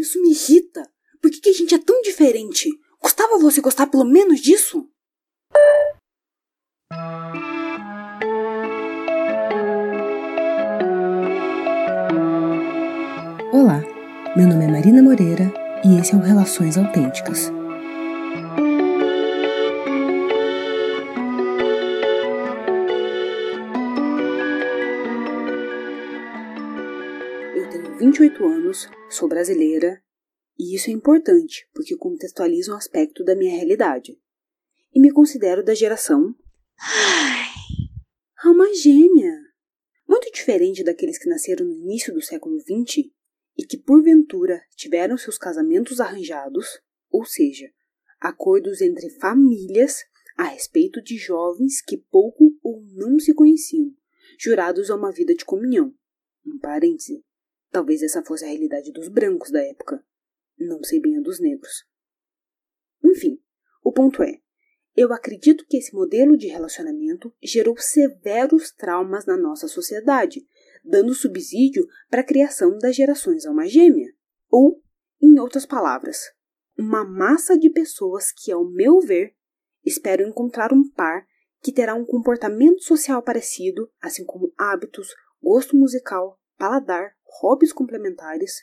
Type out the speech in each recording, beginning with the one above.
isso me irrita. Por que, que a gente é tão diferente? Custava você gostar pelo menos disso? Olá, meu nome é Marina Moreira e esse é o Relações Autênticas. 28 anos, sou brasileira e isso é importante porque contextualiza um aspecto da minha realidade. E me considero da geração. Alma gêmea! Muito diferente daqueles que nasceram no início do século XX e que, porventura, tiveram seus casamentos arranjados, ou seja, acordos entre famílias a respeito de jovens que pouco ou não se conheciam, jurados a uma vida de comunhão. Um parêntese. Talvez essa fosse a realidade dos brancos da época. Não sei bem a dos negros. Enfim, o ponto é: eu acredito que esse modelo de relacionamento gerou severos traumas na nossa sociedade, dando subsídio para a criação das gerações alma gêmea. Ou, em outras palavras, uma massa de pessoas que, ao meu ver, esperam encontrar um par que terá um comportamento social parecido, assim como hábitos, gosto musical, paladar, hobbies complementares,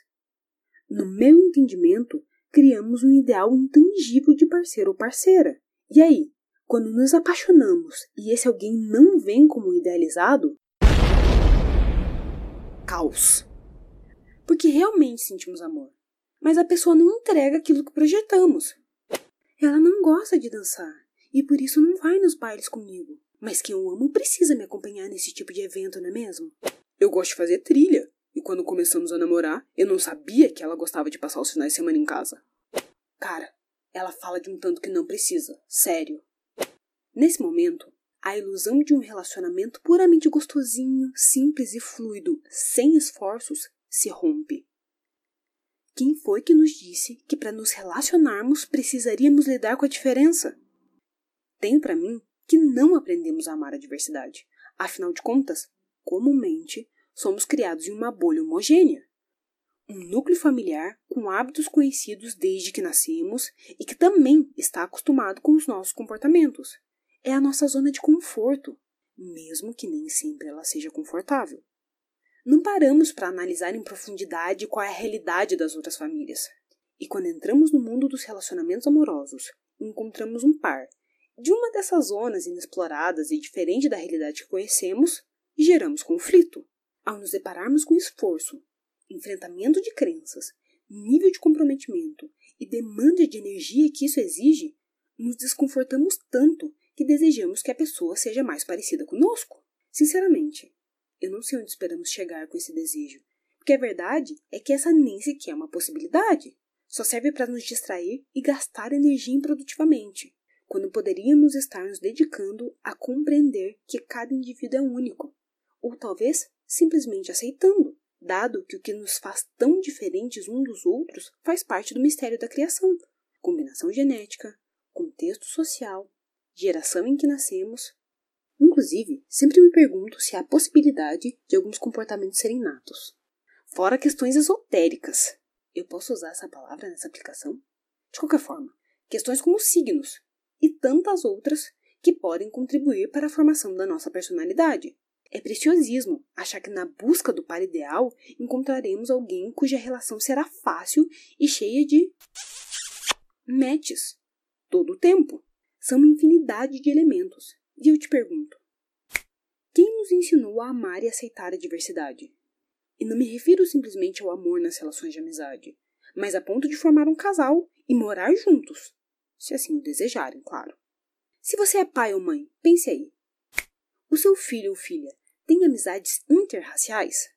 no meu entendimento, criamos um ideal intangível de parceiro ou parceira. E aí, quando nos apaixonamos e esse alguém não vem como idealizado, caos. Porque realmente sentimos amor, mas a pessoa não entrega aquilo que projetamos. Ela não gosta de dançar e por isso não vai nos bailes comigo. Mas quem eu amo precisa me acompanhar nesse tipo de evento, não é mesmo? Eu gosto de fazer trilha e quando começamos a namorar, eu não sabia que ela gostava de passar os finais de semana em casa. Cara, ela fala de um tanto que não precisa, sério. Nesse momento, a ilusão de um relacionamento puramente gostosinho, simples e fluido, sem esforços, se rompe. Quem foi que nos disse que para nos relacionarmos precisaríamos lidar com a diferença? Tenho para mim que não aprendemos a amar a diversidade. Afinal de contas, comumente somos criados em uma bolha homogênea. Um núcleo familiar com hábitos conhecidos desde que nascemos e que também está acostumado com os nossos comportamentos. É a nossa zona de conforto, mesmo que nem sempre ela seja confortável. Não paramos para analisar em profundidade qual é a realidade das outras famílias. E quando entramos no mundo dos relacionamentos amorosos, encontramos um par de uma dessas zonas inexploradas e diferente da realidade que conhecemos, geramos conflito. Ao nos depararmos com esforço, enfrentamento de crenças, nível de comprometimento e demanda de energia que isso exige, nos desconfortamos tanto que desejamos que a pessoa seja mais parecida conosco. Sinceramente, eu não sei onde esperamos chegar com esse desejo, porque a verdade é que essa nem sequer é uma possibilidade. Só serve para nos distrair e gastar energia improdutivamente, quando poderíamos estar nos dedicando a compreender que cada indivíduo é único, ou talvez simplesmente aceitando, dado que o que nos faz tão diferentes uns dos outros faz parte do mistério da criação combinação genética, contexto social, geração em que nascemos. Inclusive, sempre me pergunto se há possibilidade de alguns comportamentos serem natos. Fora questões esotéricas. Eu posso usar essa palavra nessa aplicação? De qualquer forma, questões como signos e tantas outras que podem contribuir para a formação da nossa personalidade. É preciosismo achar que na busca do par ideal encontraremos alguém cuja relação será fácil e cheia de matches todo o tempo. São uma infinidade de elementos. E eu te pergunto: quem nos ensinou a amar e aceitar a diversidade? E não me refiro simplesmente ao amor nas relações de amizade, mas a ponto de formar um casal e morar juntos, se assim o desejarem, claro. Se você é pai ou mãe, pense aí. O seu filho ou filha tem amizades interraciais?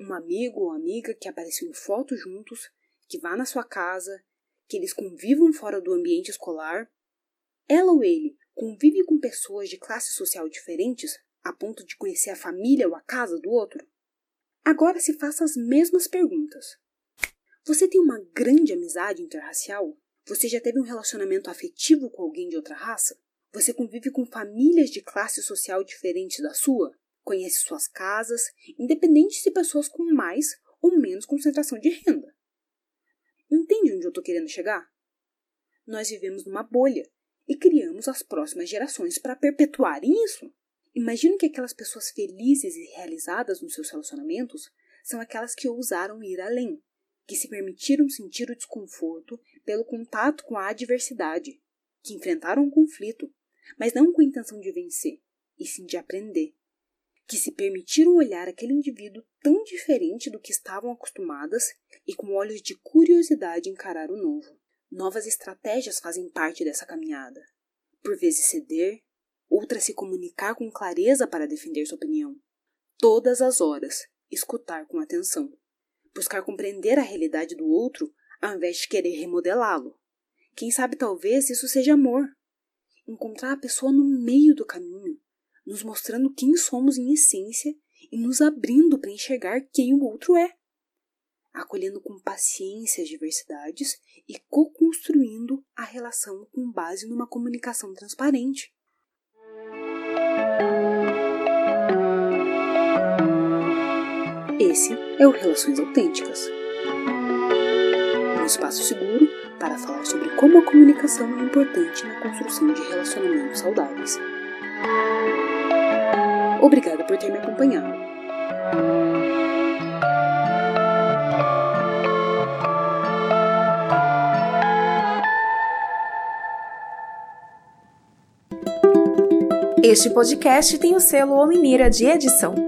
Um amigo ou amiga que apareceu em fotos juntos, que vá na sua casa, que eles convivam fora do ambiente escolar? Ela ou ele convive com pessoas de classe social diferentes a ponto de conhecer a família ou a casa do outro? Agora se faça as mesmas perguntas. Você tem uma grande amizade interracial? Você já teve um relacionamento afetivo com alguém de outra raça? Você convive com famílias de classe social diferentes da sua? Conhece suas casas, independente de pessoas com mais ou menos concentração de renda. Entende onde eu tô querendo chegar? Nós vivemos numa bolha e criamos as próximas gerações para perpetuarem isso. Imagino que aquelas pessoas felizes e realizadas nos seus relacionamentos são aquelas que ousaram ir além, que se permitiram sentir o desconforto pelo contato com a adversidade, que enfrentaram um conflito, mas não com a intenção de vencer, e sim de aprender, que se permitiram olhar aquele indivíduo tão diferente do que estavam acostumadas e com olhos de curiosidade encarar o novo. Novas estratégias fazem parte dessa caminhada. Por vezes ceder, outras se comunicar com clareza para defender sua opinião. Todas as horas, escutar com atenção. Buscar compreender a realidade do outro ao invés de querer remodelá-lo. Quem sabe talvez isso seja amor. Encontrar a pessoa no meio do caminho, nos mostrando quem somos em essência e nos abrindo para enxergar quem o outro é. Acolhendo com paciência as diversidades e co-construindo a relação com base numa comunicação transparente. Esse é o Relações Autênticas um espaço seguro para falar sobre como a comunicação é importante na construção de relacionamentos saudáveis. Obrigada por ter me acompanhado. Este podcast tem o selo Ominira de edição.